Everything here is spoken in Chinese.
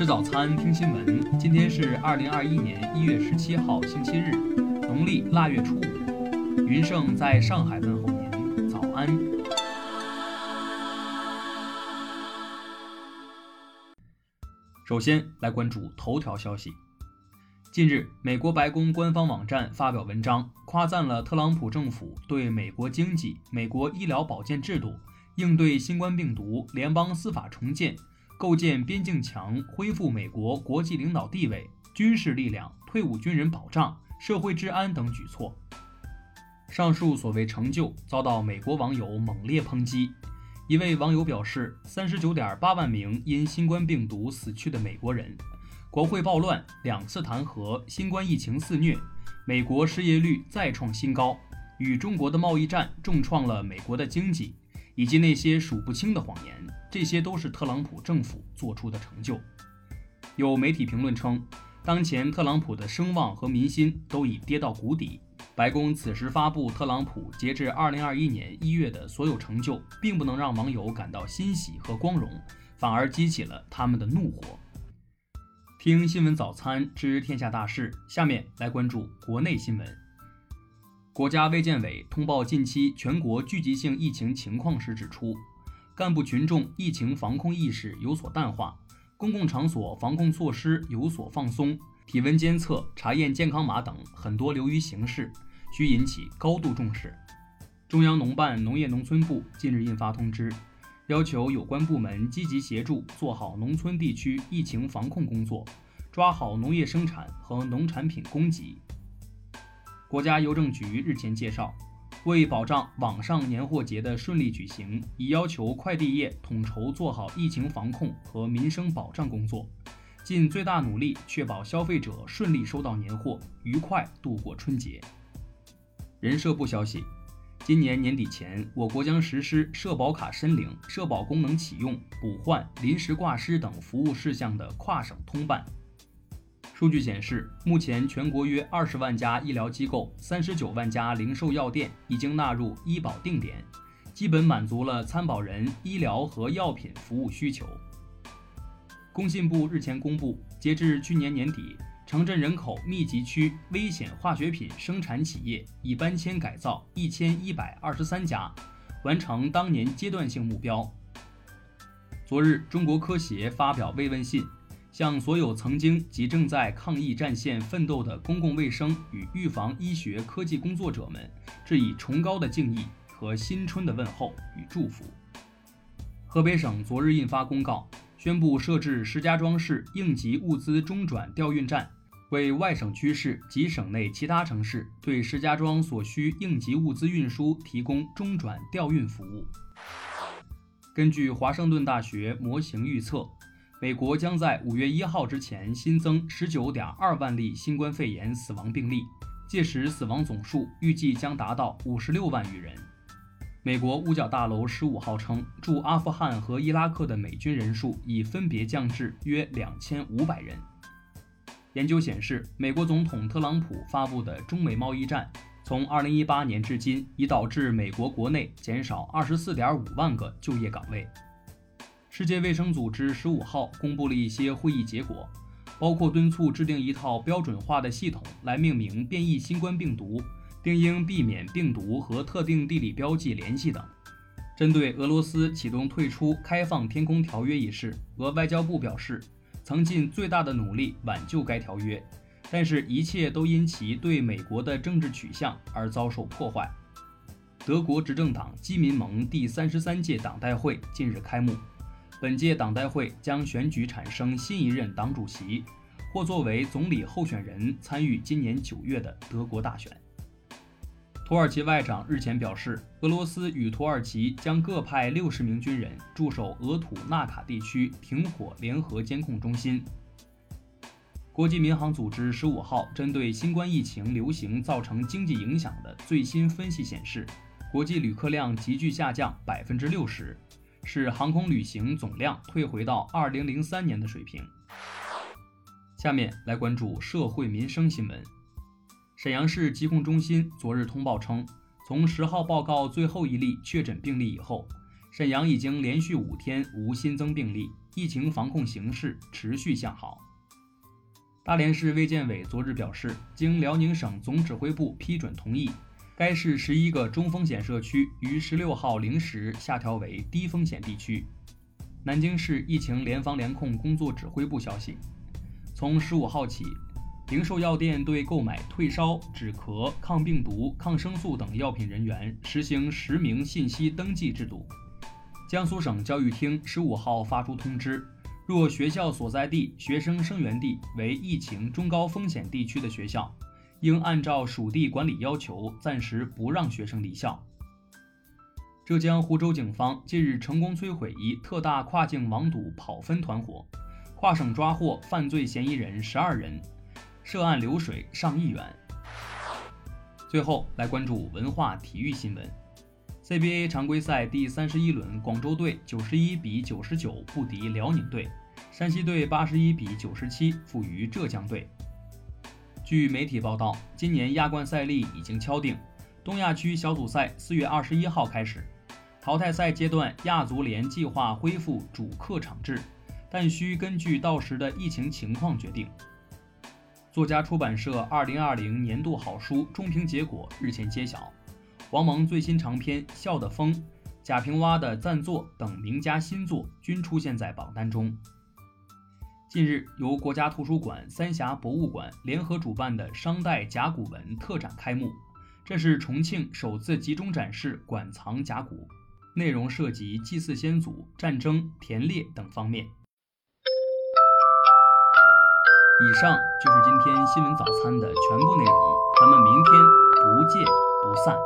吃早餐，听新闻。今天是二零二一年一月十七号，星期日，农历腊月初五。云盛在上海问候您，早安。首先来关注头条消息。近日，美国白宫官方网站发表文章，夸赞了特朗普政府对美国经济、美国医疗保健制度、应对新冠病毒、联邦司法重建。构建边境墙、恢复美国国际领导地位、军事力量、退伍军人保障、社会治安等举措。上述所谓成就遭到美国网友猛烈抨击。一位网友表示：“三十九点八万名因新冠病毒死去的美国人，国会暴乱，两次弹劾，新冠疫情肆虐，美国失业率再创新高，与中国的贸易战重创了美国的经济。”以及那些数不清的谎言，这些都是特朗普政府做出的成就。有媒体评论称，当前特朗普的声望和民心都已跌到谷底。白宫此时发布特朗普截至2021年1月的所有成就，并不能让网友感到欣喜和光荣，反而激起了他们的怒火。听新闻早餐知天下大事，下面来关注国内新闻。国家卫健委通报近期全国聚集性疫情情况时指出，干部群众疫情防控意识有所淡化，公共场所防控措施有所放松，体温监测、查验健康码等很多流于形式，需引起高度重视。中央农办农业农村部近日印发通知，要求有关部门积极协助做好农村地区疫情防控工作，抓好农业生产和农产品供给。国家邮政局日前介绍，为保障网上年货节的顺利举行，已要求快递业统筹做好疫情防控和民生保障工作，尽最大努力确保消费者顺利收到年货，愉快度过春节。人社部消息，今年年底前，我国将实施社保卡申领、社保功能启用、补换、临时挂失等服务事项的跨省通办。数据显示，目前全国约二十万家医疗机构、三十九万家零售药店已经纳入医保定点，基本满足了参保人医疗和药品服务需求。工信部日前公布，截至去年年底，城镇人口密集区危险化学品生产企业已搬迁改造一千一百二十三家，完成当年阶段性目标。昨日，中国科协发表慰问信。向所有曾经及正在抗疫战线奋斗的公共卫生与预防医学科技工作者们，致以崇高的敬意和新春的问候与祝福。河北省昨日印发公告，宣布设置石家庄市应急物资中转调运站，为外省区市及省内其他城市对石家庄所需应急物资运输提供中转调运服务。根据华盛顿大学模型预测。美国将在五月一号之前新增十九点二万例新冠肺炎死亡病例，届时死亡总数预计将达到五十六万余人。美国五角大楼十五号称，驻阿富汗和伊拉克的美军人数已分别降至约两千五百人。研究显示，美国总统特朗普发布的中美贸易战，从二零一八年至今已导致美国国内减少二十四点五万个就业岗位。世界卫生组织十五号公布了一些会议结果，包括敦促制定一套标准化的系统来命名变异新冠病毒，并应避免病毒和特定地理标记联系等。针对俄罗斯启动退出开放天空条约一事，俄外交部表示，曾尽最大的努力挽救该条约，但是，一切都因其对美国的政治取向而遭受破坏。德国执政党基民盟第三十三届党代会近日开幕。本届党代会将选举产生新一任党主席，或作为总理候选人参与今年九月的德国大选。土耳其外长日前表示，俄罗斯与土耳其将各派六十名军人驻守俄土纳卡地区停火联合监控中心。国际民航组织十五号针对新冠疫情流行造成经济影响的最新分析显示，国际旅客量急剧下降百分之六十。使航空旅行总量退回到二零零三年的水平。下面来关注社会民生新闻。沈阳市疾控中心昨日通报称，从十号报告最后一例确诊病例以后，沈阳已经连续五天无新增病例，疫情防控形势持续向好。大连市卫健委昨日表示，经辽宁省总指挥部批准同意，该市十一个中风险社区于十六号零时下调为低风险地区。南京市疫情联防联控工作指挥部消息，从十五号起，零售药店对购买退烧、止咳、抗病毒、抗生素等药品人员实行实名信息登记制度。江苏省教育厅十五号发出通知。若学校所在地、学生生源地为疫情中高风险地区的学校，应按照属地管理要求，暂时不让学生离校。浙江湖州警方近日成功摧毁一特大跨境网赌跑分团伙，跨省抓获犯罪嫌疑人十二人，涉案流水上亿元。最后来关注文化体育新闻：CBA 常规赛第三十一轮，广州队九十一比九十九不敌辽宁队。山西队八十一比九十七负于浙江队。据媒体报道，今年亚冠赛例已经敲定，东亚区小组赛四月二十一号开始，淘汰赛阶段亚足联计划恢复主客场制，但需根据到时的疫情情况决定。作家出版社二零二零年度好书中评结果日前揭晓，王蒙最新长篇《笑的风》，贾平凹的暂作等名家新作均出现在榜单中。近日，由国家图书馆、三峡博物馆联合主办的商代甲骨文特展开幕。这是重庆首次集中展示馆藏甲骨，内容涉及祭祀先祖、战争、田猎等方面。以上就是今天新闻早餐的全部内容，咱们明天不见不散。